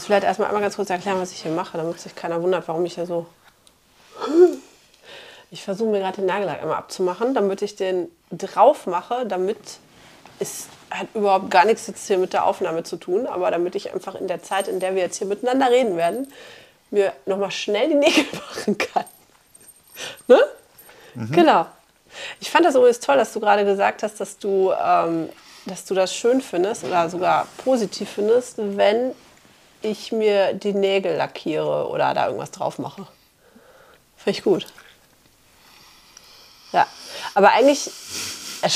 muss vielleicht erstmal einmal ganz kurz erklären, was ich hier mache, damit sich keiner wundert, warum ich hier so. Ich versuche mir gerade den Nagellack einmal abzumachen, damit ich den drauf mache, damit es hat überhaupt gar nichts jetzt hier mit der Aufnahme zu tun, aber damit ich einfach in der Zeit, in der wir jetzt hier miteinander reden werden, mir nochmal schnell die Nägel machen kann. Ne? Mhm. Genau. Ich fand das übrigens toll, dass du gerade gesagt hast, dass du, ähm, dass du das schön findest oder sogar positiv findest, wenn ich mir die Nägel lackiere oder da irgendwas drauf mache. Finde ich gut. Ja, aber eigentlich, er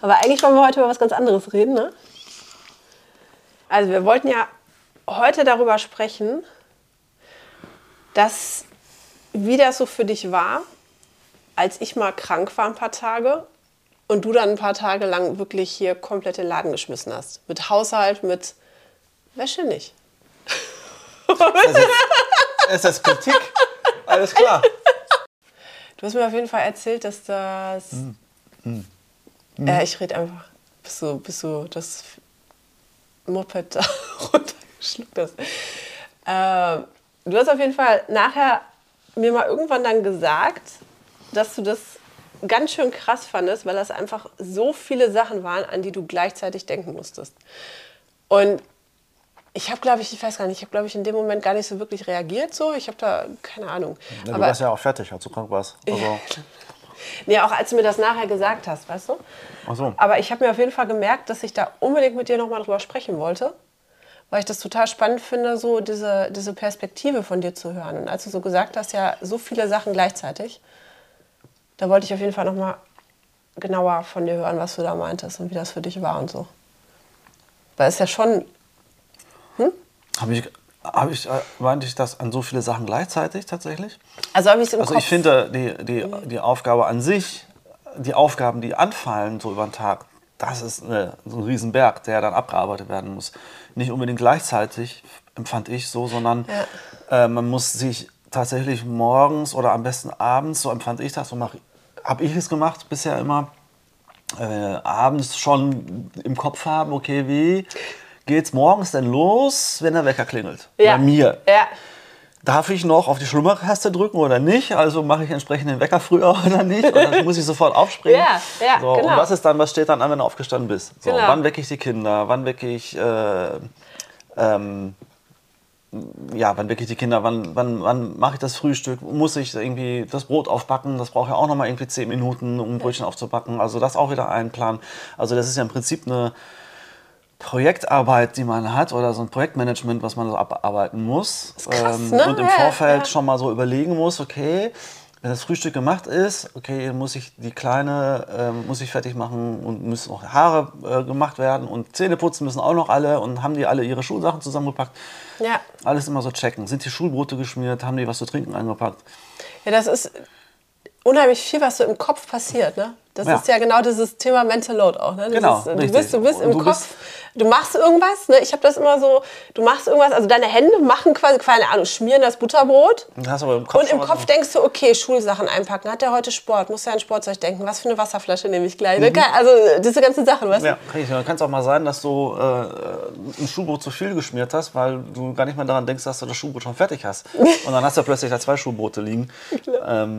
aber eigentlich wollen wir heute über was ganz anderes reden, ne? Also wir wollten ja heute darüber sprechen, dass, wie das so für dich war, als ich mal krank war ein paar Tage und du dann ein paar Tage lang wirklich hier komplett den Laden geschmissen hast. Mit Haushalt, mit Wäsche nicht. Es ist Kritik. Alles klar. Du hast mir auf jeden Fall erzählt, dass das. Mm. Mm. Mm. Äh, ich rede einfach, bis du, bis du das Moped da runtergeschluckt hast. Äh, du hast auf jeden Fall nachher mir mal irgendwann dann gesagt, dass du das ganz schön krass fandest, weil das einfach so viele Sachen waren, an die du gleichzeitig denken musstest. Und ich habe, glaube ich, ich weiß gar nicht, ich habe, glaube ich, in dem Moment gar nicht so wirklich reagiert. So, ich habe da keine Ahnung. Ja, du warst ja auch fertig, als du krank warst. Also. nee, auch als du mir das nachher gesagt hast, weißt du? Ach so. Aber ich habe mir auf jeden Fall gemerkt, dass ich da unbedingt mit dir nochmal drüber sprechen wollte, weil ich das total spannend finde, so diese, diese Perspektive von dir zu hören. Und als du so gesagt hast, ja, so viele Sachen gleichzeitig, da wollte ich auf jeden Fall nochmal genauer von dir hören, was du da meintest und wie das für dich war und so. Weil es ja schon hm? Habe ich, hab ich, äh, meinte ich das an so viele Sachen gleichzeitig tatsächlich? Also habe ich es im Also ich finde die, die, die Aufgabe an sich, die Aufgaben, die anfallen so über den Tag, das ist eine, so ein Riesenberg, der dann abgearbeitet werden muss. Nicht unbedingt gleichzeitig, empfand ich so, sondern ja. äh, man muss sich tatsächlich morgens oder am besten abends, so empfand ich das, so habe ich es gemacht bisher immer, äh, abends schon im Kopf haben, okay, wie geht's morgens denn los, wenn der Wecker klingelt? Ja. Bei mir. Ja. Darf ich noch auf die Schlummertaste drücken oder nicht? Also mache ich entsprechend den Wecker früher oder nicht? Oder muss ich sofort aufspringen? Ja, ja, so, genau. Und was ist dann, was steht dann an, wenn du aufgestanden bist? So, genau. Wann wecke ich die Kinder? Wann wecke ich, äh, ähm, ja, wann wecke ich die Kinder? Wann, wann, wann mache ich das Frühstück? Muss ich irgendwie das Brot aufbacken? Das braucht ja auch noch mal irgendwie zehn Minuten, um ein Brötchen aufzubacken. Also das auch wieder einplanen. Also das ist ja im Prinzip eine Projektarbeit, die man hat oder so ein Projektmanagement, was man so abarbeiten muss. Krass, ähm, ne? Und im Vorfeld ja. schon mal so überlegen muss, okay, wenn das Frühstück gemacht ist, okay, muss ich die Kleine, äh, muss ich fertig machen und müssen auch Haare äh, gemacht werden und Zähne putzen müssen auch noch alle und haben die alle ihre Schulsachen zusammengepackt. Ja. Alles immer so checken. Sind die Schulbrote geschmiert? Haben die was zu trinken eingepackt? Ja, das ist unheimlich viel, was so im Kopf passiert, ne? Das ja. ist ja genau dieses Thema Mental Load auch. Ne? Genau, ist, du, bist, du bist im du Kopf, bist du machst irgendwas. Ne? Ich habe das immer so, du machst irgendwas, also deine Hände machen quasi, keine Ahnung, schmieren das Butterbrot. Hast aber im Kopf und im Kopf denkst du, okay, Schulsachen einpacken. Hat der heute Sport? Muss ja an Sportzeug denken. Was für eine Wasserflasche nehme ich gleich? Ne? Mhm. Also diese ganzen Sachen, weißt du? Ja, kann es auch mal sein, dass du äh, ein Schulbrot zu viel geschmiert hast, weil du gar nicht mehr daran denkst, dass du das Schulbrot schon fertig hast. Und dann hast du plötzlich da zwei Schulbrote liegen. ähm,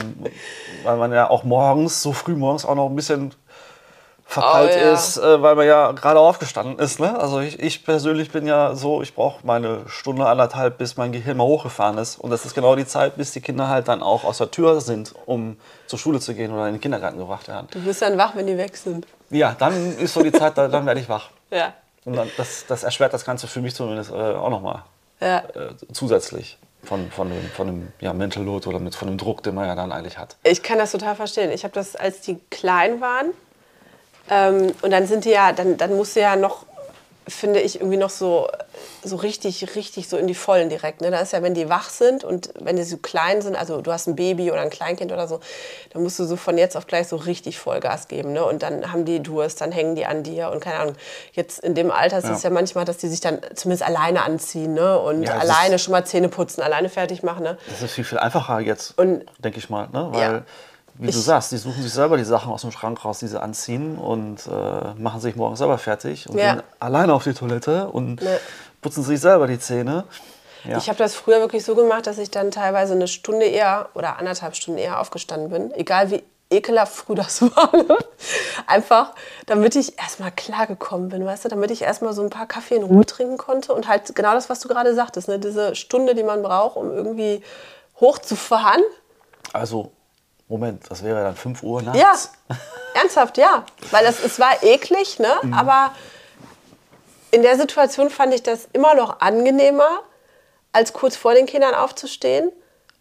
weil man ja auch morgens, so früh morgens auch noch ein bisschen verkeilt oh, ja. ist, äh, weil man ja gerade aufgestanden ist. Ne? Also ich, ich, persönlich bin ja so, ich brauche meine Stunde, anderthalb, bis mein Gehirn mal hochgefahren ist. Und das ist genau die Zeit, bis die Kinder halt dann auch aus der Tür sind, um zur Schule zu gehen oder in den Kindergarten gebracht werden. Du bist dann wach, wenn die weg sind. Ja, dann ist so die Zeit, dann werde ich wach. Ja. Und dann, das, das erschwert das Ganze für mich zumindest äh, auch nochmal ja. äh, zusätzlich von, von dem, von dem ja, Mental Load oder mit, von dem Druck, den man ja dann eigentlich hat. Ich kann das total verstehen. Ich habe das, als die klein waren, ähm, und dann sind die ja, dann, dann musst du ja noch, finde ich, irgendwie noch so, so richtig, richtig so in die Vollen direkt. Ne? Da ist ja, wenn die wach sind und wenn die so klein sind, also du hast ein Baby oder ein Kleinkind oder so, dann musst du so von jetzt auf gleich so richtig Vollgas geben. Ne? Und dann haben die Durst, dann hängen die an dir und keine Ahnung. Jetzt in dem Alter ist es ja. ja manchmal, dass die sich dann zumindest alleine anziehen ne? und ja, alleine schon mal Zähne putzen, alleine fertig machen. Ne? Das ist viel, viel einfacher jetzt, denke ich mal. Ne? Weil ja wie ich, du sagst, die suchen sich selber die Sachen aus dem Schrank raus, die sie anziehen und äh, machen sich morgens selber fertig und ja. gehen alleine auf die Toilette und ne. putzen sich selber die Zähne. Ja. Ich habe das früher wirklich so gemacht, dass ich dann teilweise eine Stunde eher oder anderthalb Stunden eher aufgestanden bin, egal wie ekelhaft früh das war. Ne? Einfach, damit ich erstmal klargekommen bin, weißt du, damit ich erstmal so ein paar Kaffee in Ruhe trinken konnte und halt genau das, was du gerade sagtest, ne? diese Stunde, die man braucht, um irgendwie hochzufahren. Also, Moment, das wäre dann 5 Uhr nachts? Ja, ernsthaft, ja. Weil das, es war eklig, ne? Mhm. aber in der Situation fand ich das immer noch angenehmer, als kurz vor den Kindern aufzustehen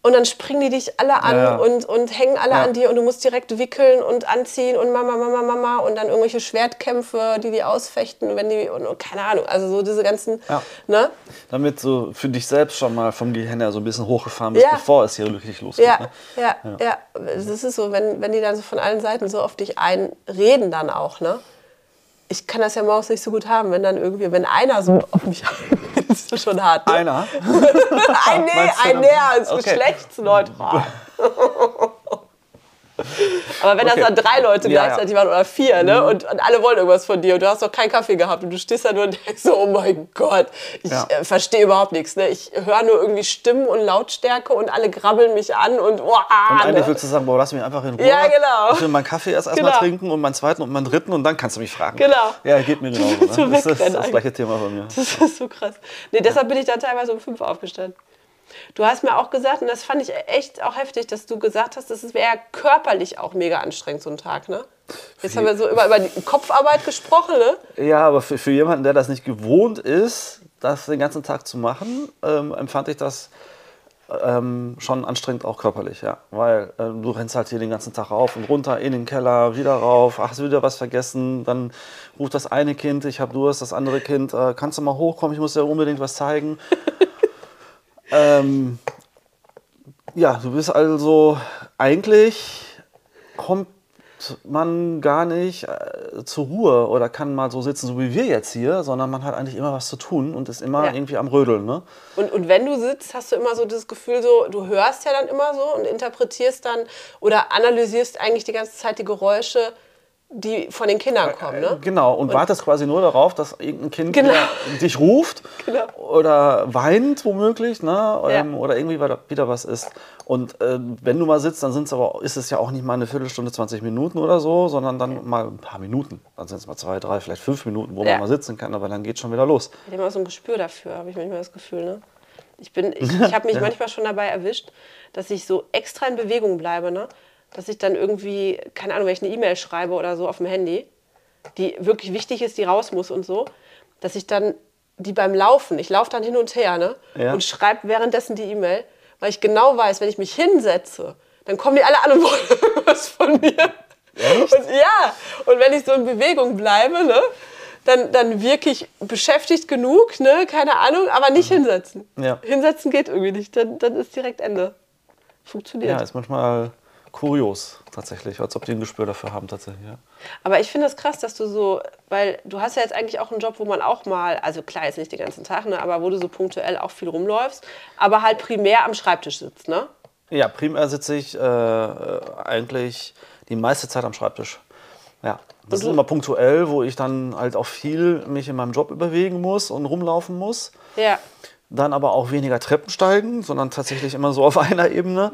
und dann springen die dich alle an ja. und, und hängen alle ja. an dir und du musst direkt wickeln und anziehen und Mama, Mama, Mama und dann irgendwelche Schwertkämpfe, die die ausfechten, wenn die, und, und keine Ahnung, also so diese ganzen, ja. ne? Damit du für dich selbst schon mal vom Gehirn her so ein bisschen hochgefahren bist, bevor es hier wirklich losgeht. Ja, ne? ja, ja, Das ist so, wenn, wenn die dann so von allen Seiten so auf dich einreden dann auch, ne? ich kann das ja morgens nicht so gut haben, wenn dann irgendwie, wenn einer so auf mich ist schon hart. Ne? Einer? ein, nee, ein näher ist okay. geschlechtsneutral. Aber wenn okay. das dann drei Leute ja, gleichzeitig ja. waren oder vier, ne? Mhm. Und, und, alle wollen irgendwas von dir und du hast doch keinen Kaffee gehabt und du stehst da nur und denkst so, oh mein Gott, ich ja. äh, verstehe überhaupt nichts. Ne? Ich höre nur irgendwie Stimmen und Lautstärke und alle grabbeln mich an und oh, Und eigentlich ne? willst du sagen, boah, lass mich einfach in Ruhe. Ja, genau. Ich will meinen Kaffee erst erstmal genau. trinken und meinen zweiten und meinen dritten und dann kannst du mich fragen. Genau. Ja, geht mir genau. Ne? So das ist das, das gleiche Thema bei mir. Das ist so krass. Nee, deshalb bin ich dann teilweise um fünf aufgestanden. Du hast mir auch gesagt, und das fand ich echt auch heftig, dass du gesagt hast, das wäre körperlich auch mega anstrengend, so ein Tag, ne? Jetzt haben wir so über, über die Kopfarbeit gesprochen, ne? Ja, aber für, für jemanden, der das nicht gewohnt ist, das den ganzen Tag zu machen, ähm, empfand ich das ähm, schon anstrengend auch körperlich, ja. Weil äh, du rennst halt hier den ganzen Tag rauf und runter, in den Keller, wieder rauf, ach, hast wieder was vergessen, dann ruft das eine Kind, ich habe Durst, das andere Kind, äh, kannst du mal hochkommen, ich muss dir unbedingt was zeigen. Ähm, ja, du bist also eigentlich kommt man gar nicht äh, zur Ruhe oder kann mal so sitzen, so wie wir jetzt hier, sondern man hat eigentlich immer was zu tun und ist immer ja. irgendwie am Rödeln. Ne? Und, und wenn du sitzt, hast du immer so das Gefühl, so, du hörst ja dann immer so und interpretierst dann oder analysierst eigentlich die ganze Zeit die Geräusche die von den Kindern äh, kommen, ne? Genau, und, und wartest quasi nur darauf, dass irgendein Kind genau. dich ruft genau. oder weint womöglich, ne? Ähm, ja. oder irgendwie wieder was ist. Und äh, wenn du mal sitzt, dann sind's aber, ist es ja auch nicht mal eine Viertelstunde, 20 Minuten oder so, sondern dann mal ein paar Minuten. Dann sind es mal zwei, drei, vielleicht fünf Minuten, wo ja. man mal sitzen kann, aber dann geht schon wieder los. Ich habe immer so ein Gespür dafür, habe ich manchmal das Gefühl, ne? Ich, ich, ich habe mich ja. manchmal schon dabei erwischt, dass ich so extra in Bewegung bleibe, ne? Dass ich dann irgendwie, keine Ahnung, wenn ich eine E-Mail schreibe oder so auf dem Handy, die wirklich wichtig ist, die raus muss und so, dass ich dann die beim Laufen, ich laufe dann hin und her ne, ja. und schreibe währenddessen die E-Mail, weil ich genau weiß, wenn ich mich hinsetze, dann kommen die alle an und wollen was von mir. Echt? Und, ja, und wenn ich so in Bewegung bleibe, ne, dann, dann wirklich beschäftigt genug, ne, keine Ahnung, aber nicht mhm. hinsetzen. Ja. Hinsetzen geht irgendwie nicht, dann, dann ist direkt Ende. Funktioniert. Ja, ist manchmal kurios tatsächlich, als ob die ein Gespür dafür haben tatsächlich. Ja. Aber ich finde es das krass, dass du so, weil du hast ja jetzt eigentlich auch einen Job, wo man auch mal, also klar jetzt nicht den ganzen Tag, ne, aber wo du so punktuell auch viel rumläufst, aber halt primär am Schreibtisch sitzt, ne? Ja, primär sitze ich äh, eigentlich die meiste Zeit am Schreibtisch. Ja, das ist immer punktuell, wo ich dann halt auch viel mich in meinem Job bewegen muss und rumlaufen muss. Ja. Dann aber auch weniger Treppen steigen, sondern tatsächlich immer so auf einer Ebene.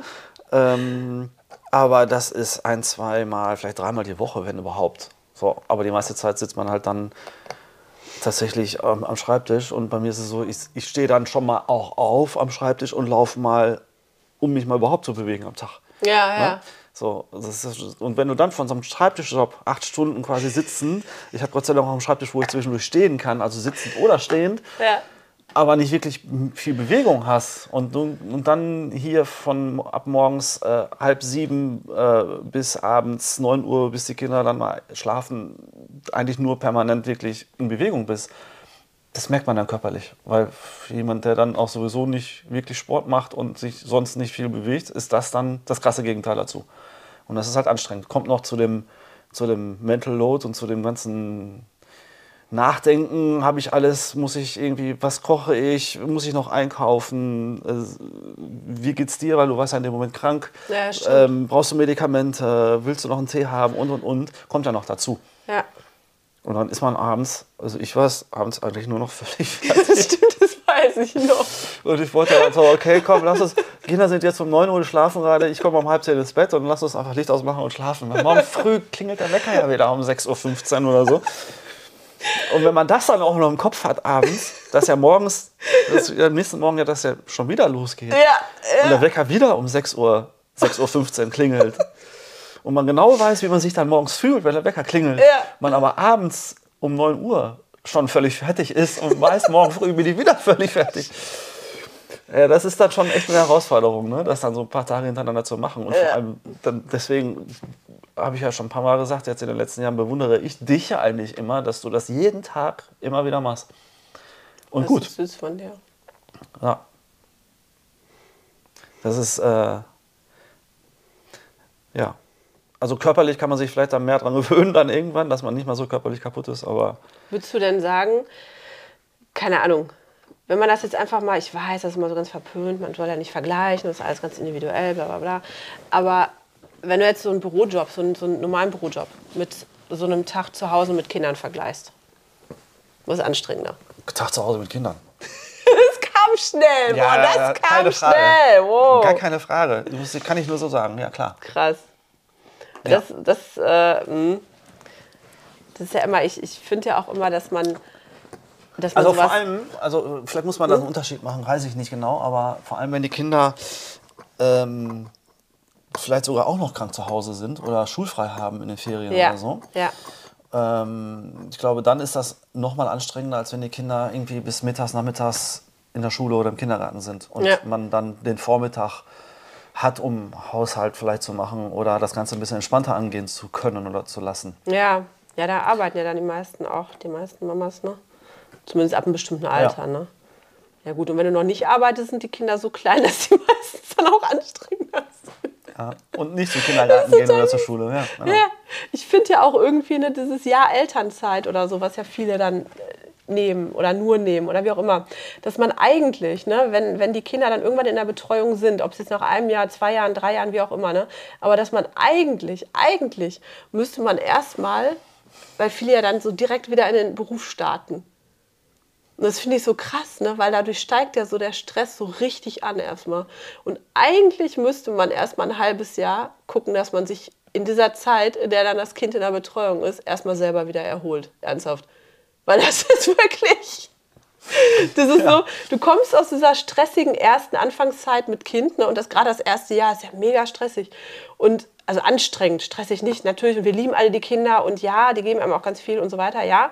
Ähm, aber das ist ein, zweimal, vielleicht dreimal die Woche, wenn überhaupt. So, aber die meiste Zeit sitzt man halt dann tatsächlich ähm, am Schreibtisch. Und bei mir ist es so, ich, ich stehe dann schon mal auch auf am Schreibtisch und laufe mal, um mich mal überhaupt zu bewegen am Tag. Ja, ja. Ne? So, ist, und wenn du dann von so einem Schreibtischjob acht Stunden quasi sitzen, ich habe Gott sei Dank auch einen Schreibtisch, wo ich zwischendurch stehen kann, also sitzend oder stehend, ja aber nicht wirklich viel Bewegung hast und, und dann hier von ab morgens äh, halb sieben äh, bis abends neun Uhr, bis die Kinder dann mal schlafen, eigentlich nur permanent wirklich in Bewegung bist, das merkt man dann körperlich. Weil jemand, der dann auch sowieso nicht wirklich Sport macht und sich sonst nicht viel bewegt, ist das dann das krasse Gegenteil dazu. Und das ist halt anstrengend. Kommt noch zu dem, zu dem Mental Load und zu dem ganzen Nachdenken habe ich alles, muss ich irgendwie, was koche ich, muss ich noch einkaufen, äh, wie geht's dir, weil du warst ja in dem Moment krank, ja, ähm, brauchst du Medikamente, willst du noch einen Tee haben und und und, kommt ja noch dazu. Ja. Und dann ist man abends, also ich war abends eigentlich nur noch völlig fertig. Das stimmt, das weiß ich noch. Und ich wollte dann so, okay, komm, lass uns, Kinder sind jetzt um 9 Uhr schlafen gerade, ich komme um halb zehn ins Bett und lass uns einfach Licht ausmachen und schlafen. Morgen früh klingelt der Wecker ja wieder um 6.15 Uhr oder so. Und wenn man das dann auch noch im Kopf hat abends, dass ja morgens, dass am nächsten Morgen ja das ja schon wieder losgeht. Ja, ja. Und der Wecker wieder um 6 Uhr, 6.15 Uhr klingelt. Und man genau weiß, wie man sich dann morgens fühlt, wenn der Wecker klingelt. Ja. Man aber abends um 9 Uhr schon völlig fertig ist und weiß, morgen früh bin ich wieder völlig fertig. Ja, das ist dann schon echt eine Herausforderung, ne? das dann so ein paar Tage hintereinander zu machen. Und ja. vor allem, dann, deswegen habe ich ja schon ein paar Mal gesagt, jetzt in den letzten Jahren bewundere ich dich ja eigentlich immer, dass du das jeden Tag immer wieder machst. Und das gut. ist süß von dir. Ja. Das ist, äh, ja. Also körperlich kann man sich vielleicht dann mehr daran gewöhnen, dann irgendwann, dass man nicht mal so körperlich kaputt ist, aber. Würdest du denn sagen, keine Ahnung, wenn man das jetzt einfach mal, ich weiß, das ist immer so ganz verpönt, man soll ja nicht vergleichen, das ist alles ganz individuell, bla bla bla. Aber wenn du jetzt so einen Bürojob, so einen, so einen normalen Bürojob mit so einem Tag zu Hause mit Kindern vergleichst, was ist anstrengender? Tag zu Hause mit Kindern. das kam schnell, ja, boah, das kam schnell. Wow. Gar keine Frage. Das kann ich nur so sagen, ja klar. Krass. Ja. Das, das, äh, hm. das ist ja immer, ich, ich finde ja auch immer, dass man also vor allem, also vielleicht muss man da einen Unterschied machen, weiß ich nicht genau, aber vor allem wenn die Kinder ähm, vielleicht sogar auch noch krank zu Hause sind oder schulfrei haben in den Ferien ja. oder so. Ja. Ähm, ich glaube, dann ist das noch mal anstrengender, als wenn die Kinder irgendwie bis mittags, nachmittags in der Schule oder im Kindergarten sind und ja. man dann den Vormittag hat, um Haushalt vielleicht zu machen oder das Ganze ein bisschen entspannter angehen zu können oder zu lassen. Ja, ja, da arbeiten ja dann die meisten auch, die meisten Mamas, ne? Zumindest ab einem bestimmten Alter, ja. ne? Ja gut, und wenn du noch nicht arbeitest, sind die Kinder so klein, dass die meistens dann auch anstrengender sind. Ja, und nicht zum Kindergarten gehen oder zur Schule. Ja, genau. ja ich finde ja auch irgendwie ne, dieses Jahr Elternzeit oder so, was ja viele dann äh, nehmen oder nur nehmen oder wie auch immer, dass man eigentlich, ne, wenn, wenn die Kinder dann irgendwann in der Betreuung sind, ob es jetzt nach einem Jahr, zwei Jahren, drei Jahren, wie auch immer, ne, aber dass man eigentlich, eigentlich müsste man erstmal, weil viele ja dann so direkt wieder in den Beruf starten. Und das finde ich so krass, ne? weil dadurch steigt ja so der Stress so richtig an erstmal. Und eigentlich müsste man erstmal ein halbes Jahr gucken, dass man sich in dieser Zeit, in der dann das Kind in der Betreuung ist, erstmal selber wieder erholt. Ernsthaft. Weil das ist wirklich. Das ist ja. so, du kommst aus dieser stressigen ersten Anfangszeit mit Kind ne, und das gerade das erste Jahr ist ja mega stressig und also anstrengend, stressig nicht natürlich und wir lieben alle die Kinder und ja, die geben einem auch ganz viel und so weiter, ja,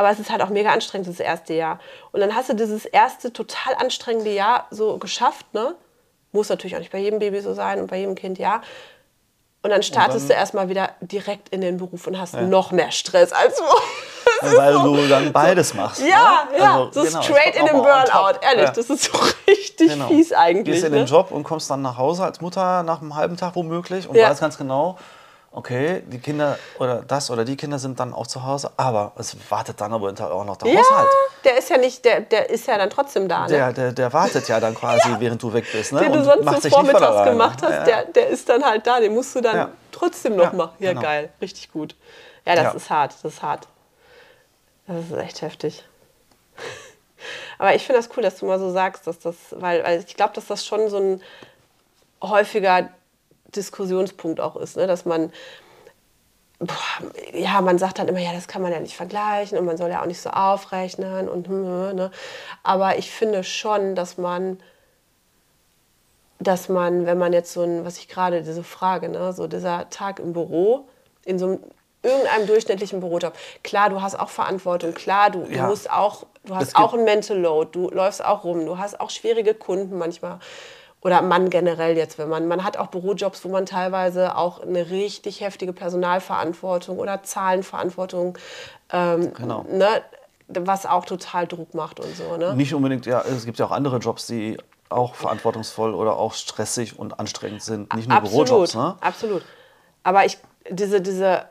aber es ist halt auch mega anstrengend, das erste Jahr. Und dann hast du dieses erste total anstrengende Jahr so geschafft, ne? Muss natürlich auch nicht bei jedem Baby so sein und bei jedem Kind, ja. Und dann startest und dann, du erstmal wieder direkt in den Beruf und hast ja. noch mehr Stress als vorher. Weil so. du dann beides machst. Ja, ne? ja, also, so genau, straight in den Burnout. Ehrlich, ja. das ist so richtig genau. fies eigentlich. Gehst in den ne? Job und kommst dann nach Hause als Mutter nach einem halben Tag womöglich und ja. weißt ganz genau, okay, die Kinder oder das oder die Kinder sind dann auch zu Hause, aber es wartet dann aber auch noch der ja, Haushalt. Der ist ja nicht, der, der ist ja dann trotzdem da. Ne? Der, der, der wartet ja dann quasi, ja. während du weg bist. Ne? Den du sonst so vormittags gemacht hast, ja. der, der ist dann halt da, den musst du dann trotzdem noch machen. Ja, genau. geil, richtig gut. Ja, das ist hart, das ist hart. Das ist echt heftig. Aber ich finde das cool, dass du mal so sagst, dass das, weil, weil ich glaube, dass das schon so ein häufiger Diskussionspunkt auch ist, ne? dass man boah, ja, man sagt dann immer, ja, das kann man ja nicht vergleichen und man soll ja auch nicht so aufrechnen und ne? aber ich finde schon, dass man dass man, wenn man jetzt so ein, was ich gerade diese Frage, ne, so dieser Tag im Büro in so einem irgendeinem durchschnittlichen Bürojob. Klar, du hast auch Verantwortung, klar, du, ja. du musst auch, du hast auch ein Mental Load, du läufst auch rum, du hast auch schwierige Kunden manchmal oder Mann generell jetzt, wenn man, man hat auch Bürojobs, wo man teilweise auch eine richtig heftige Personalverantwortung oder Zahlenverantwortung, ähm, genau. ne, was auch total Druck macht und so. Ne? Nicht unbedingt, ja, es gibt ja auch andere Jobs, die auch verantwortungsvoll oder auch stressig und anstrengend sind, nicht nur absolut, Bürojobs. Ne? Absolut. Aber ich, diese, diese,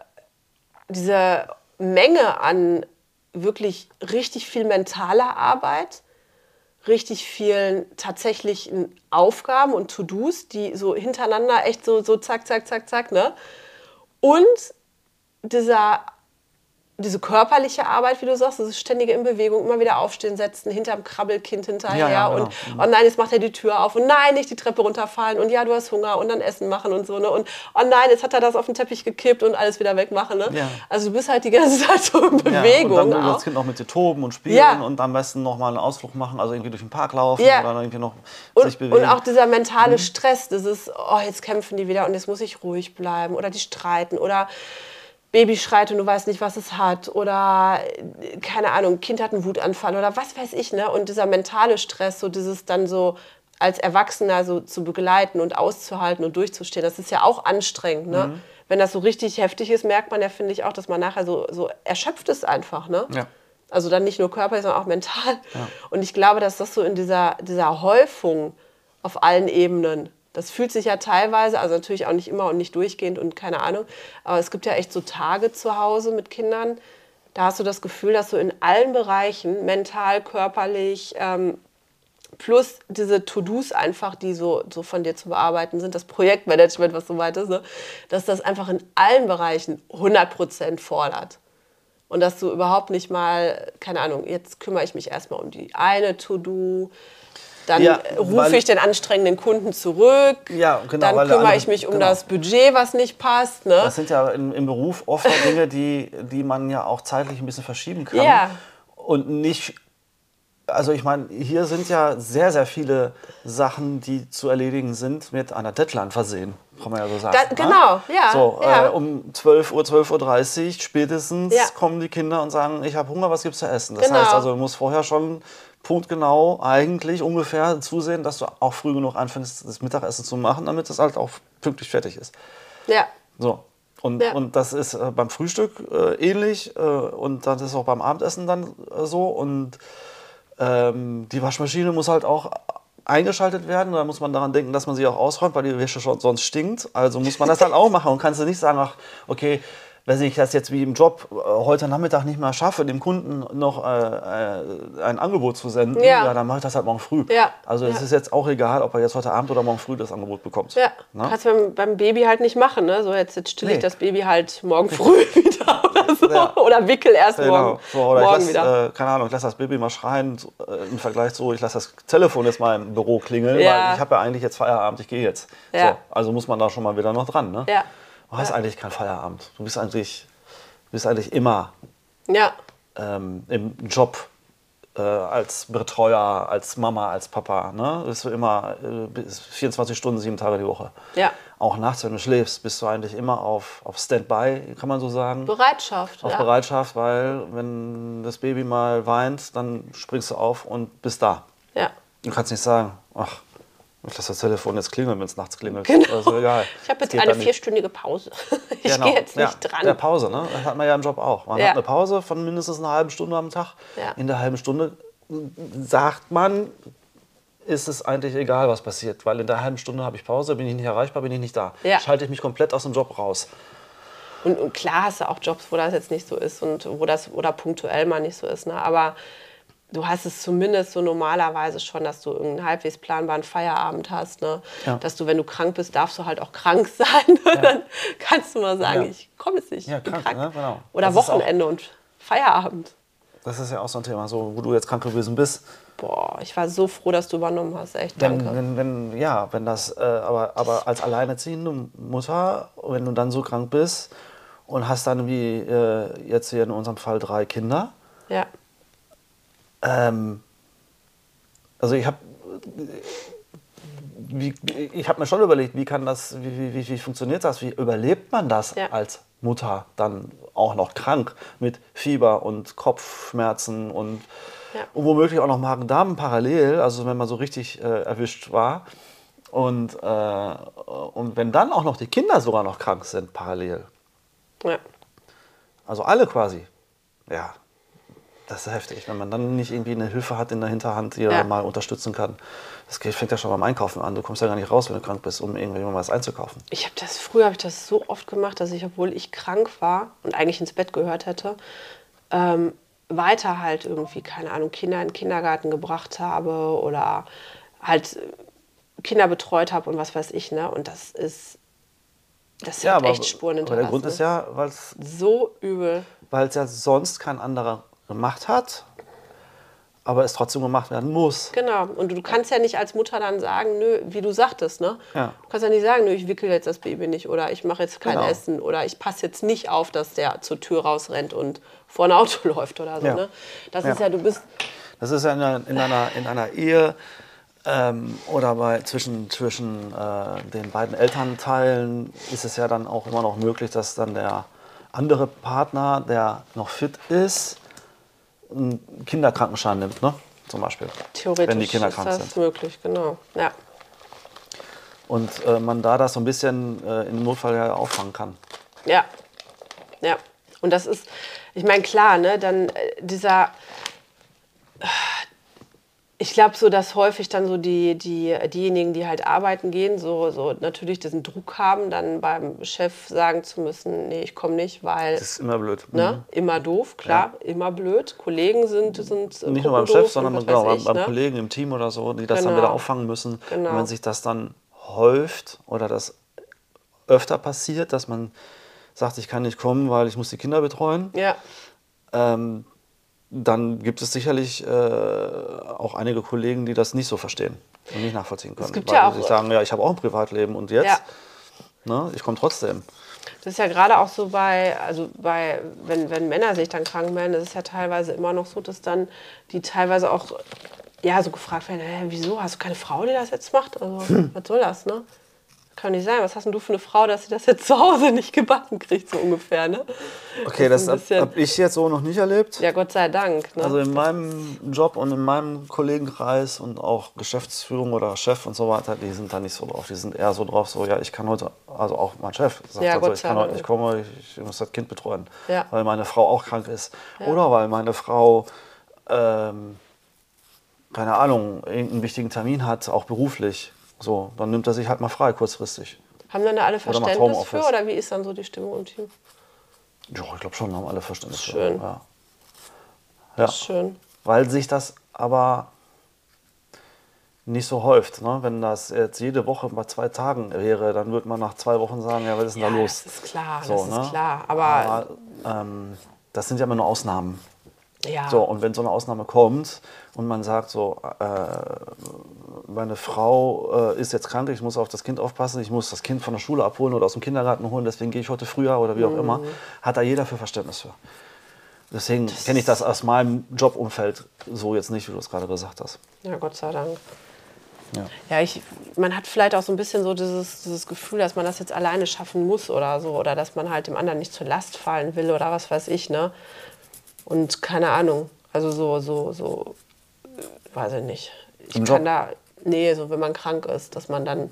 diese Menge an wirklich richtig viel mentaler Arbeit, richtig vielen tatsächlichen Aufgaben und To-Dos, die so hintereinander echt so, so zack, zack, zack, zack, ne? Und dieser diese körperliche Arbeit, wie du sagst, das ständige in Bewegung, immer wieder aufstehen, setzen, hinterm Krabbelkind hinterher Ja, ja, genau. und oh nein, jetzt macht er die Tür auf und nein, nicht die Treppe runterfallen und ja, du hast Hunger und dann Essen machen und so ne und oh nein, jetzt hat er das auf den Teppich gekippt und alles wieder wegmachen ne. Ja. Also du bist halt die ganze Zeit so in Ja, Bewegung und dann auch. das Kind noch mit dir toben und spielen Ja. und am besten noch mal einen Ausflug machen, also irgendwie durch den Park laufen Ja. oder irgendwie noch sich Und, bewegen. und auch dieser mentale Mhm. Stress, dieses, oh, jetzt kämpfen die wieder und jetzt muss ich ruhig bleiben oder die streiten oder Baby schreit und du weißt nicht, was es hat oder keine Ahnung, Kind hat einen Wutanfall oder was weiß ich, ne? Und dieser mentale Stress, so dieses dann so als Erwachsener so zu begleiten und auszuhalten und durchzustehen, das ist ja auch anstrengend, ne? Mhm. Wenn das so richtig heftig ist, merkt man ja, finde ich auch, dass man nachher so, so erschöpft ist einfach, ne? Ja. Also dann nicht nur körperlich, sondern auch mental. Und ich glaube, dass das so in dieser, dieser Häufung auf allen Ebenen, das fühlt sich ja teilweise, also natürlich auch nicht immer und nicht durchgehend und keine Ahnung, aber es gibt ja echt so Tage zu Hause mit Kindern, da hast du das Gefühl, dass du in allen Bereichen, mental, körperlich, ähm, plus diese To-Dos einfach, die so, so von dir zu bearbeiten sind, das Projektmanagement, was so weit ist, ne? dass das einfach in allen Bereichen 100% fordert. Und dass du überhaupt nicht mal, keine Ahnung, jetzt kümmere ich mich erstmal um die eine To-Do, dann Ja, äh, rufe ich den anstrengenden Kunden zurück, Ja, genau, dann kümmere andere- ich mich um genau. das Budget, was nicht passt. Ne? Das sind ja im, im Beruf oft Dinge, die, die man ja auch zeitlich ein bisschen verschieben kann. Ja. Und nicht, also ich meine, hier sind ja sehr, sehr viele Sachen, die zu erledigen sind, mit einer Deadline versehen, kann man ja so sagen. Da- ne? genau, ja, So, ja. Äh, um 12 Uhr, 12.30 Uhr spätestens Ja. kommen die Kinder und sagen, ich habe Hunger, was gibt's zu essen? Das Genau. heißt also, du musst vorher schon punktgenau eigentlich ungefähr zusehen, dass du auch früh genug anfängst, das Mittagessen zu machen, damit es halt auch pünktlich fertig ist. Ja, So. Und, Ja. und das ist äh, beim Frühstück äh, ähnlich äh, und das ist auch beim Abendessen dann äh, so. Und ähm, die Waschmaschine muss halt auch eingeschaltet werden. Da muss man daran denken, dass man sie auch ausräumt, weil die Wäsche schon sonst stinkt. Also muss man das halt auch machen und kannst du nicht sagen, ach, okay, wenn ich das jetzt wie im Job äh, heute Nachmittag nicht mehr schaffe, dem Kunden noch äh, äh, ein Angebot zu senden, Ja. ja. dann mache ich das halt morgen früh. Ja. Also es Ja. ist jetzt auch egal, ob er jetzt heute Abend oder morgen früh das Angebot bekommt. ja. Ne? Kannst du beim, beim Baby halt nicht machen. Ne? So, jetzt, jetzt still ich Nee. das Baby halt morgen früh wieder oder so. Ja. Oder wickel erst Genau. morgen, So, oder morgen ich wieder. lass, äh, keine Ahnung, ich lasse das Baby mal schreien so, äh, im Vergleich zu, ich lasse das Telefon jetzt mal im Büro klingeln, weil ich habe ja eigentlich jetzt Feierabend, ich gehe jetzt. Ja. So, also muss man da schon mal wieder noch dran. Ne? Ja. Du hast eigentlich keinen Feierabend. Du bist eigentlich, bist eigentlich immer ja. ähm, im Job äh, als Betreuer, als Mama, als Papa. Ne? Bist du immer äh, bis 24 Stunden, sieben Tage die Woche. Ja. Auch nachts, wenn du schläfst, bist du eigentlich immer auf, auf Standby, kann man so sagen. Bereitschaft. auf ja. Bereitschaft, weil wenn das Baby mal weint, dann springst du auf und bist da. Ja. Du kannst nicht sagen, ach, ich lasse das Telefon jetzt klingeln, wenn es nachts klingelt. Genau. Ist egal. Ich habe jetzt eine vierstündige Pause. Ich Genau. gehe jetzt nicht ja, dran. Ja, Pause, ne? Das hat man ja im Job auch. Man Ja. hat eine Pause von mindestens einer halben Stunde am Tag. Ja. In der halben Stunde sagt man, ist es eigentlich egal, was passiert. Weil in der halben Stunde habe ich Pause, bin ich nicht erreichbar, bin ich nicht da. Ja. Schalte ich mich komplett aus dem Job raus. Und, und klar hast du auch Jobs, wo das jetzt nicht so ist und wo das oder punktuell mal nicht so ist. Ne? Aber du hast es zumindest so normalerweise schon, dass du irgendeinen halbwegs planbaren Feierabend hast. Ne? Ja. Dass du, wenn du krank bist, darfst du halt auch krank sein. Ne? Dann kannst du mal sagen, Ja. ich komme jetzt nicht. Ja, krank, krank. ne? Genau. Oder Das ist auch- Wochenende und Feierabend. Das ist ja auch so ein Thema, so, wo du jetzt krank gewesen bist. Boah, ich war so froh, dass du übernommen hast. Echt, Wenn, danke. wenn, wenn, ja, wenn das, äh, aber, aber als alleinerziehende Mutter, wenn du dann so krank bist und hast dann wie äh, jetzt hier in unserem Fall drei Kinder, Ja. Ähm, also ich habe ich habe mir schon überlegt, wie kann das, wie, wie, wie, wie funktioniert das, wie überlebt man das Ja. als Mutter dann auch noch krank mit Fieber und Kopfschmerzen und, Ja. und womöglich auch noch Magen-Darm parallel, also wenn man so richtig äh, erwischt war. Und, äh, und wenn dann auch noch die Kinder sogar noch krank sind parallel, ja. also alle quasi, ja, das ist heftig, wenn man dann nicht irgendwie eine Hilfe hat in der Hinterhand, die Ja. mal unterstützen kann. Das fängt ja schon beim Einkaufen an. Du kommst ja gar nicht raus, wenn du krank bist, um irgendwie mal was einzukaufen. Ich habe das früher habe ich das so oft gemacht, dass ich, obwohl ich krank war und eigentlich ins Bett gehört hätte, ähm, weiter halt irgendwie keine Ahnung Kinder in den Kindergarten gebracht habe oder halt Kinder betreut habe und was weiß ich ne. Und das ist Das Ja, hat aber, echt Spuren aber der Grund ist ja, weil es So übel. weil es ja sonst kein anderer gemacht hat, aber es trotzdem gemacht werden muss. Genau. Und du kannst ja nicht als Mutter dann sagen, nö, wie du sagtest, ne? Ja. Du kannst ja nicht sagen, nö, ich wickel jetzt das Baby nicht oder ich mache jetzt kein Genau. Essen oder ich passe jetzt nicht auf, dass der zur Tür rausrennt und vor ein Auto läuft oder so. Ja. Ne? Das Ja. ist ja, du bist Das ist ja in einer, in einer, in einer Ehe ähm, oder bei, zwischen, zwischen äh, den beiden Elternteilen ist es ja dann auch immer noch möglich, dass dann der andere Partner, der noch fit ist, einen Kinderkrankenschein nimmt, ne? zum Beispiel. theoretisch wenn die Kinder ist krank das sind. möglich, genau. Ja. Und äh, man da das so ein bisschen äh, im Notfall ja auffangen kann. Ja, ja. Und das ist, ich meine, klar, ne, dann äh, dieser, ich glaube so, dass häufig dann so die, die, diejenigen, die halt arbeiten gehen, so, so natürlich diesen Druck haben, dann beim Chef sagen zu müssen, nee, ich komme nicht, weil, Das ist immer blöd. ne, immer doof, klar, immer blöd. Kollegen sind, sind Nicht nur beim Chef, sondern genau, beim, ich, beim ne? Kollegen im Team oder so, die das dann Genau. wieder auffangen müssen. Genau. Und wenn sich das dann häuft oder das öfter passiert, dass man sagt, ich kann nicht kommen, weil ich muss die Kinder betreuen, Ja, ähm, dann gibt es sicherlich äh, auch einige Kollegen, die das nicht so verstehen und nicht nachvollziehen können. gibt weil ja auch- sich sagen, ja, ich habe auch ein Privatleben und jetzt, Ja. ne, ich komme trotzdem. Das ist ja gerade auch so bei, also bei, wenn, wenn Männer sich dann krank melden, das ist ja teilweise immer noch so, dass dann die teilweise auch ja, so gefragt werden, hä, wieso, hast du keine Frau, die das jetzt macht? Also, Hm. was soll das, ne? Kann nicht sein. Was hast denn du für eine Frau, dass sie das jetzt zu Hause nicht gebacken kriegt, so ungefähr, ne? Okay, Das das, habe hab ich jetzt so noch nicht erlebt. Ja, Gott sei Dank. Ne? Also in meinem Job und in meinem Kollegenkreis und auch Geschäftsführung oder Chef und so weiter, die sind da nicht so drauf. Die sind eher so drauf, so, ja, ich kann heute, also auch mein Chef sagt Ja, also, ich kann heute nicht kommen, ich, ich muss das Kind betreuen, Ja. weil meine Frau auch krank ist. Oder weil meine Frau, ähm, keine Ahnung, irgendeinen wichtigen Termin hat, auch beruflich. So, dann nimmt er sich halt mal frei, kurzfristig. Haben dann da alle Verständnis für Homeoffice. oder wie ist dann so die Stimmung im Team? Ja, ich glaube schon, haben alle Verständnis. für. Schön. Ja. Ja. Schön. weil sich das aber nicht so häuft. Ne? Wenn das jetzt jede Woche bei zwei Tagen wäre, dann würde man nach zwei Wochen sagen, ja, was ist denn Ja, da los? das ist klar, So, das ist ne? klar. Aber, Aber ähm, das sind ja immer nur Ausnahmen. Ja, So, und wenn so eine Ausnahme kommt und man sagt so, äh, meine Frau äh, ist jetzt krank, ich muss auf das Kind aufpassen, ich muss das Kind von der Schule abholen oder aus dem Kindergarten holen, deswegen gehe ich heute früher oder wie auch Mhm. immer, hat da jeder für Verständnis für. Deswegen kenne ich das aus meinem Jobumfeld so jetzt nicht, wie du es gerade gesagt hast. ja, Gott sei Dank. Ja. Ja, ich, man hat vielleicht auch so ein bisschen so dieses, dieses Gefühl, dass man das jetzt alleine schaffen muss oder so. Oder dass man halt dem anderen nicht zur Last fallen will oder was weiß ich, ne? Und keine Ahnung. Also so, so, so, äh, weiß ich nicht. Ich Im kann Job? da, nee, so wenn man krank ist, dass man dann,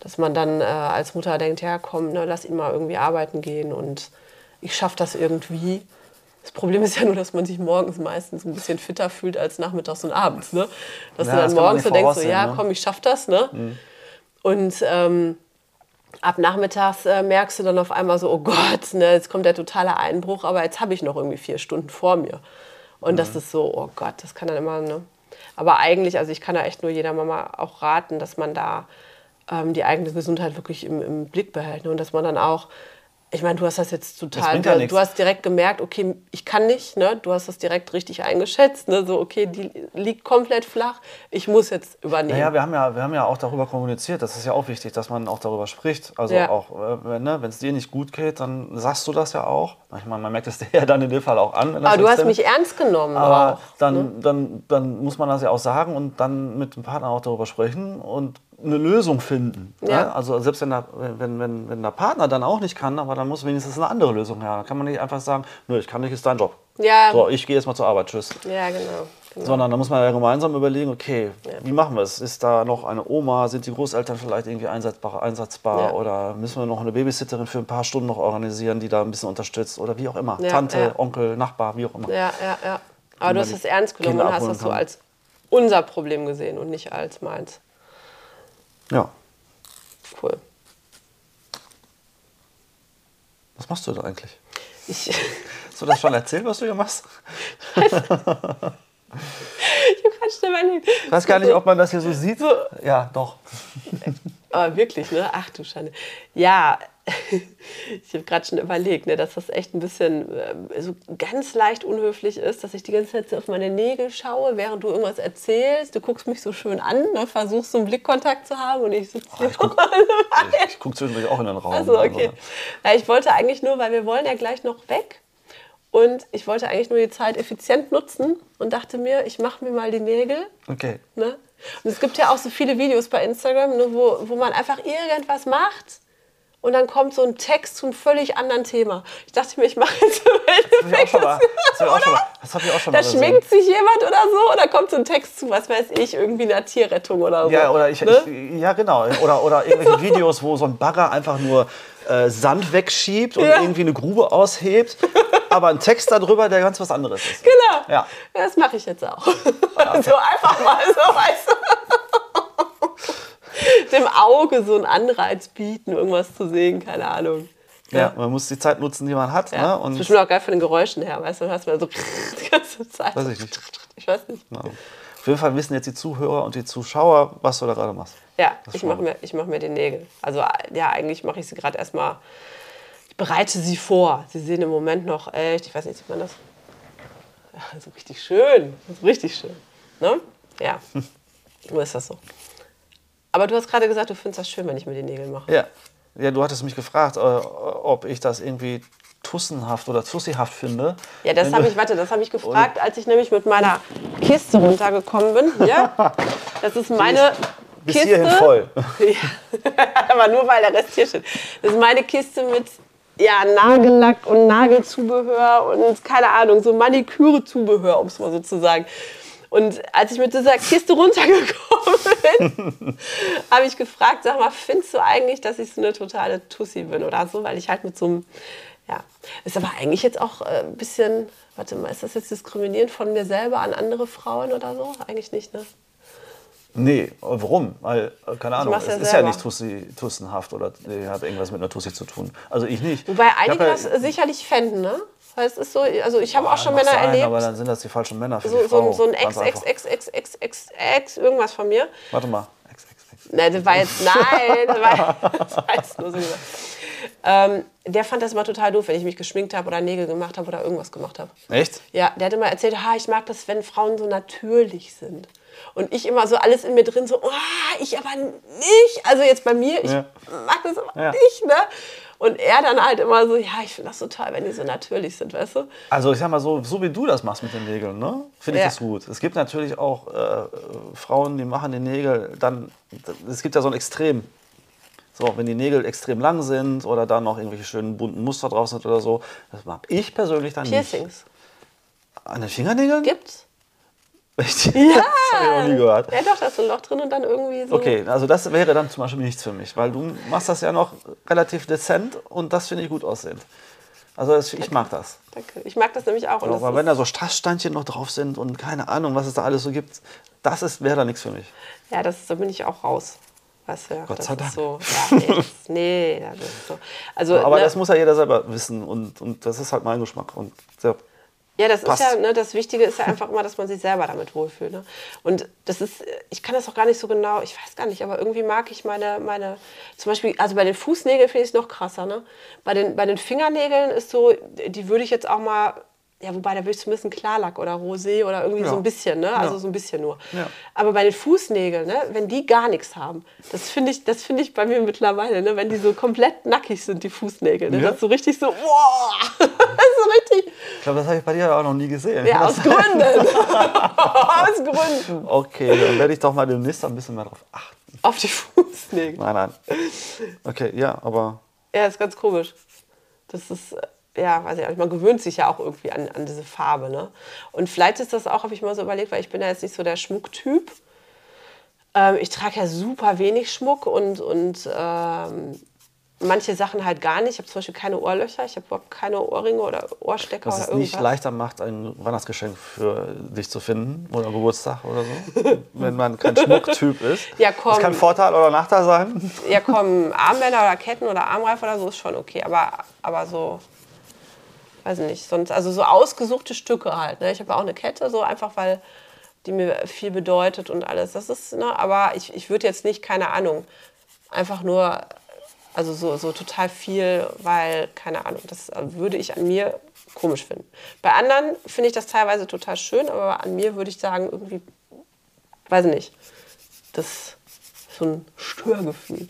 dass man dann äh, als Mutter denkt, ja komm, ne, lass ihn mal irgendwie arbeiten gehen und ich schaffe das irgendwie. Das Problem ist ja nur, dass man sich morgens meistens ein bisschen fitter fühlt als nachmittags und abends. Ne? Dass Ja, du das dann man morgens so denkst, so, ja, ne? komm, ich schaff das. Ne? Und ähm, ab nachmittags äh, merkst du dann auf einmal so, oh Gott, ne, jetzt kommt der totale Einbruch, aber jetzt habe ich noch irgendwie vier Stunden vor mir. Und das ist so, oh Gott, das kann dann immer, ne? Aber eigentlich, also ich kann da echt nur jeder Mama auch raten, dass man da ähm, die eigene Gesundheit wirklich im, im Blick behält. Ne? Und dass man dann auch, ich meine, du hast das jetzt total, ja du, hast direkt gemerkt, okay, ich kann nicht, ne? Du hast das direkt richtig eingeschätzt, ne? So, okay, die liegt komplett flach, ich muss jetzt übernehmen. Naja, wir haben ja, wir haben ja auch darüber kommuniziert. Das ist ja auch wichtig, dass man auch darüber spricht. Also Ja. auch, äh, wenn ne, es dir nicht gut geht, dann sagst du das ja auch. Manchmal, man merkt es dir ja dann in dem Fall auch an. wenn das aber du hast extrem mich ernst genommen Aber auch. dann, dann, dann muss man das ja auch sagen und dann mit dem Partner auch darüber sprechen und eine Lösung finden. Ja. Ne? Also selbst wenn der, wenn, wenn, wenn der Partner dann auch nicht kann, aber dann muss wenigstens eine andere Lösung her. Dann kann man nicht einfach sagen, nö, ich kann nicht, ist dein Job. Ja. So, ich gehe jetzt mal zur Arbeit, tschüss. Ja, genau. genau. Sondern da muss man ja gemeinsam überlegen, okay, wie machen wir es? Ist da noch eine Oma? Sind die Großeltern vielleicht irgendwie einsatzbar, einsatzbar? Ja. Oder müssen wir noch eine Babysitterin für ein paar Stunden noch organisieren, die da ein bisschen unterstützt? Oder wie auch immer. Ja, Tante, ja. Onkel, Nachbar, wie auch immer. Ja, ja, ja. Aber du hast es ernst genommen und hast das so als unser Problem gesehen und nicht als meins. Ja. Cool. Was machst du da eigentlich? Ich, Hast du das schon erzählt, was du hier machst? ich schnell überlegt. Ich weiß gar nicht, ob man das hier so sieht. Ja, doch. Aber wirklich, ne? Ach du Schande. Ja, ich habe gerade schon überlegt, ne, dass das echt ein bisschen äh, so ganz leicht unhöflich ist, dass ich die ganze Zeit so auf meine Nägel schaue, während du irgendwas erzählst. Du guckst mich so schön an, ne, versuchst so einen Blickkontakt zu haben und ich sitze hier. ich guck- Ich gucke zwischendurch auch in den Raum. Also, okay. Ja, ich wollte eigentlich nur, weil wir wollen ja gleich noch weg. Und ich wollte eigentlich nur die Zeit effizient nutzen und dachte mir, ich mache mir mal die Nägel. Okay. Ne? Und es gibt ja auch so viele Videos bei Instagram, ne, wo, wo man einfach irgendwas macht und dann kommt so ein Text zu einem völlig anderen Thema. Ich dachte mir, ich mache jetzt Das auch schon mal. Das habe ich auch schon mal. Das hab ich auch schon Da mal schminkt sich jemand oder so oder kommt so ein Text zu, was weiß ich, irgendwie einer Tierrettung oder so. Ja, oder ich, ne? ich, ja genau. Oder, oder irgendwelche Videos, wo so ein Bagger einfach nur äh, Sand wegschiebt und Ja. irgendwie eine Grube aushebt, aber ein Text darüber, der ganz was anderes ist. Genau. Ja. Das mache ich jetzt auch. so einfach mal so, weißt du. Dem Auge so einen Anreiz bieten, irgendwas zu sehen, keine Ahnung. Ja, man muss die Zeit nutzen, die man hat. Ja. Ne? das Und ist bestimmt auch geil von den Geräuschen her, weißt du, du hörst mal so die ganze Zeit. Weiß ich nicht. Ich weiß nicht. ja. Auf jeden Fall wissen jetzt die Zuhörer und die Zuschauer, was du da gerade machst. Ja, Das ich mache mir, ich mach mir die Nägel. Also ja, eigentlich mache ich sie gerade erstmal, ich bereite sie vor. Sie sehen im Moment noch echt, ich weiß nicht, sieht man das? Ja, so richtig schön, so richtig schön. Ne? Ja, nur ist das so. Aber du hast gerade gesagt, du findest das schön, wenn ich mir die Nägel mache. Ja. Ja, du hattest mich gefragt, äh, ob ich das irgendwie tussenhaft oder tussihaft finde. Ja, das habe ich, warte, das habe ich gefragt, als ich nämlich mit meiner Kiste runtergekommen bin. Ja, das ist meine bis Kiste. hierhin voll. Ja, aber nur weil der Rest hier steht. Das ist meine Kiste mit ja, Nagellack und Nagelzubehör und keine Ahnung, so Maniküre-Zubehör, um es mal so zu sagen. Und als ich mit dieser Kiste runtergekommen bin, habe ich gefragt, sag mal, findest du eigentlich, dass ich so eine totale Tussi bin oder so? Weil ich halt mit so einem, ja, ist aber eigentlich jetzt auch äh, ein bisschen, warte mal, ist das jetzt diskriminierend von mir selber an andere Frauen oder so? Eigentlich nicht, ne? Nee, warum? Weil, äh, keine Ahnung, es ja ist ja selber. nicht tussi, tussenhaft oder hat irgendwas mit einer Tussi zu tun. Also ich nicht. Wobei einige ja- das sicherlich fänden, ne? Weil es ist so, also ich habe auch schon Männer erlebt, Aber dann sind das die falschen Männer für so, die Frau. ein- so ein Ex, Ex. Ex, Ex, Ex, Ex, Ex, irgendwas von mir. Warte mal. Ex, ex, ex. Nein, das war jetzt, nein, das war, das war jetzt nur so. Ähm, der fand das immer total doof, wenn ich mich geschminkt habe oder Nägel gemacht habe oder irgendwas gemacht habe. Echt? Ja, der hat immer erzählt, ha, ich mag das, wenn Frauen so natürlich sind. Und ich immer so alles in mir drin, so, oh, ich aber nicht. Also jetzt bei mir, ich Ja. mag das aber Ja. nicht, ne? Und er dann halt immer so, ja, ich finde das so toll, wenn die so natürlich sind, weißt du? Also ich sag mal so, so wie du das machst mit den Nägeln, ne? Finde ich Ja. das gut. Es gibt natürlich auch äh, Frauen, die machen die Nägel dann, es gibt ja so ein Extrem. So, wenn die Nägel extrem lang sind oder dann noch irgendwelche schönen bunten Muster drauf sind oder so, das mag ich persönlich dann Piercings. nicht. An den Fingernägeln? Gibt's? Echt? Ja. Das habe ich noch nie gehört. Ja, doch, da ist so ein Loch drin und dann irgendwie so. Okay, also das wäre dann zum Beispiel nichts für mich, weil du machst das ja noch relativ dezent und das finde ich gut aussehend. Also das, ich mag das. Danke. Ich mag das nämlich auch. Das Aber wenn da so Strasssteinchen noch drauf sind und keine Ahnung, was es da alles so gibt, das ist, wäre da nichts für mich. ja, das, da bin ich auch raus. Du, ja, Gott sei Dank. So, ja, nee, das, nee, das ist so. Also, Aber ne, das muss ja jeder selber wissen und, und das ist halt mein Geschmack. Und ja, Ja, das Passt. ist ja, ne, das Wichtige ist ja einfach immer, dass man sich selber damit wohlfühlt. Ne? Und das ist, ich kann das auch gar nicht so genau, ich weiß gar nicht, aber irgendwie mag ich meine, meine, zum Beispiel, also bei den Fußnägeln finde ich es noch krasser. Ne? Bei, den, bei den Fingernägeln ist so, die würde ich jetzt auch mal, ja, wobei da würde ich zumindest Klarlack oder Rosé oder irgendwie Ja. so ein bisschen, ne? Also Ja. so ein bisschen nur. Ja. Aber bei den Fußnägeln, ne, wenn die gar nichts haben, das finde ich, das finde ich bei mir mittlerweile, ne, wenn die so komplett nackig sind, die Fußnägel, ne, das ist so richtig so, wow, das ist so richtig, ich glaube, das habe ich bei dir auch noch nie gesehen. ja, aus Gründen. aus Gründen. Okay, dann werde ich doch mal demnächst ein bisschen mehr drauf achten. Auf die Fußnägel. Nein, nein. Okay, ja, aber Ja, ist ganz komisch. Das ist, äh, ja, weiß ich nicht, man gewöhnt sich ja auch irgendwie an, an diese Farbe, ne? Und vielleicht ist das auch, habe ich mal so überlegt, weil ich bin ja jetzt nicht so der Schmucktyp. Ähm, ich trage ja super wenig Schmuck und, und ähm, manche Sachen halt gar nicht. Ich habe zum Beispiel keine Ohrlöcher, ich habe überhaupt keine Ohrringe oder Ohrstecker was oder es irgendwas. nicht leichter macht, ein Weihnachtsgeschenk für dich zu finden oder Geburtstag oder so, wenn man kein Schmucktyp ist. Ja, komm. Das kann Vorteil oder Nachteil sein. Ja, komm, Armbänder oder Ketten oder Armreife oder so ist schon okay, aber, aber so, weiß nicht, sonst, also so ausgesuchte Stücke halt. Ne? Ich habe auch eine Kette, so einfach weil die mir viel bedeutet und alles. Das ist, ne, aber ich, ich würde jetzt nicht, keine Ahnung, einfach nur Also so, so total viel, weil, keine Ahnung, das würde ich an mir komisch finden. Bei anderen finde ich das teilweise total schön, aber an mir würde ich sagen, irgendwie, weiß ich nicht, das ist so ein Störgefühl.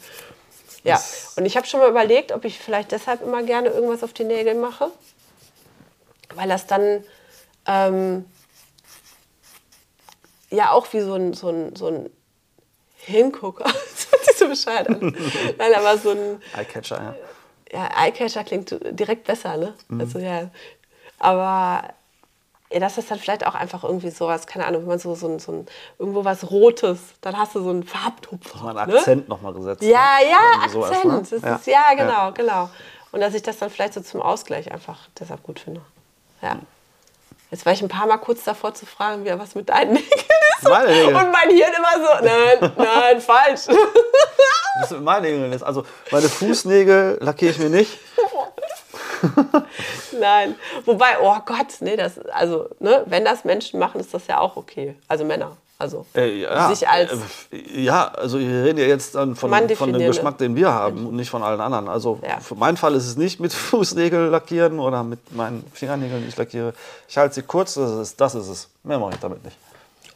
Ja, und ich habe schon mal überlegt, ob ich vielleicht deshalb immer gerne irgendwas auf die Nägel mache, weil das dann ähm, ja auch wie so ein, so ein, so ein Hingucker, das hört sich so bescheuert an. Nein, aber so ein, Eyecatcher, ja. ja, Eyecatcher klingt direkt besser, ne? Also ja, aber ja, das ist dann vielleicht auch einfach irgendwie sowas, keine Ahnung, wenn man so, so, ein, so ein, irgendwo was Rotes, dann hast du so einen Farbtupfer. Nochmal einen ne? Akzent nochmal gesetzt. Ja, ne? ja, Irgendwie sowas, Akzent. ne? Das Ist, ja, genau, genau. Und dass ich das dann vielleicht so zum Ausgleich einfach deshalb gut finde. Ja. Jetzt war ich ein paar Mal kurz davor zu fragen, wie was mit deinen Nägeln ist. Meine Nägel. Und mein Hirn immer so, nein, nein, falsch. Das sind meine Nägel. jetzt. Also meine Fußnägel lackiere ich mir nicht. nein. Wobei, oh Gott, nee, das, also, ne, wenn das Menschen machen, ist das ja auch okay. Also Männer. Also Äh, ja, sich als äh, ja, also wir reden ja jetzt dann von, von dem definieren, Geschmack, den wir haben und nicht von allen anderen. Also Ja. für meinen Fall ist es nicht mit Fußnägel lackieren oder mit meinen Fingernägeln, die ich lackiere. Ich halte sie kurz, das ist, das ist es. Mehr mache ich damit nicht.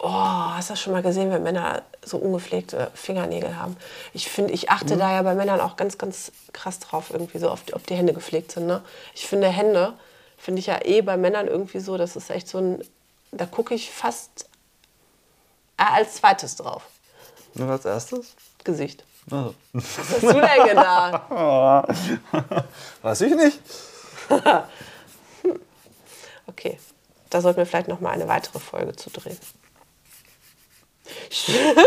Oh, hast du das schon mal gesehen, wenn Männer so ungepflegte Fingernägel haben? Ich finde, ich achte da ja bei Männern auch ganz, ganz krass drauf, irgendwie so, auf die, ob die Hände gepflegt sind. Ne? Ich finde Hände, finde ich ja eh bei Männern irgendwie so, das ist echt so ein, da gucke ich fast als zweites drauf. Nur als erstes? Gesicht. Also. Was hast du denn gedacht? Weiß ich nicht. Okay, da sollten wir vielleicht noch mal eine weitere Folge zu drehen.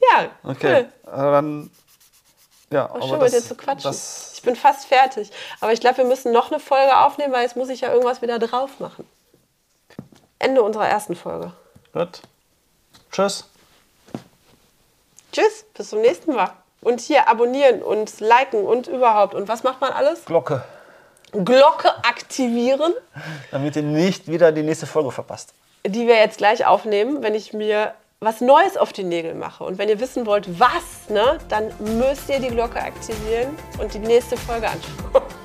ja, Okay, cool. äh, dann. Ja, Auch schön mit dir zu quatschen. Das, ich bin fast fertig. Aber ich glaube, wir müssen noch eine Folge aufnehmen, weil jetzt muss ich ja irgendwas wieder drauf machen. Ende unserer ersten Folge. gut. Tschüss. Tschüss, bis zum nächsten Mal. Und hier abonnieren und liken und überhaupt. Und was macht man alles? Glocke. Glocke aktivieren, Damit ihr nicht wieder die nächste Folge verpasst. die wir jetzt gleich aufnehmen, wenn ich mir was Neues auf die Nägel mache. Und wenn ihr wissen wollt, was, ne, dann müsst ihr die Glocke aktivieren und die nächste Folge anschauen.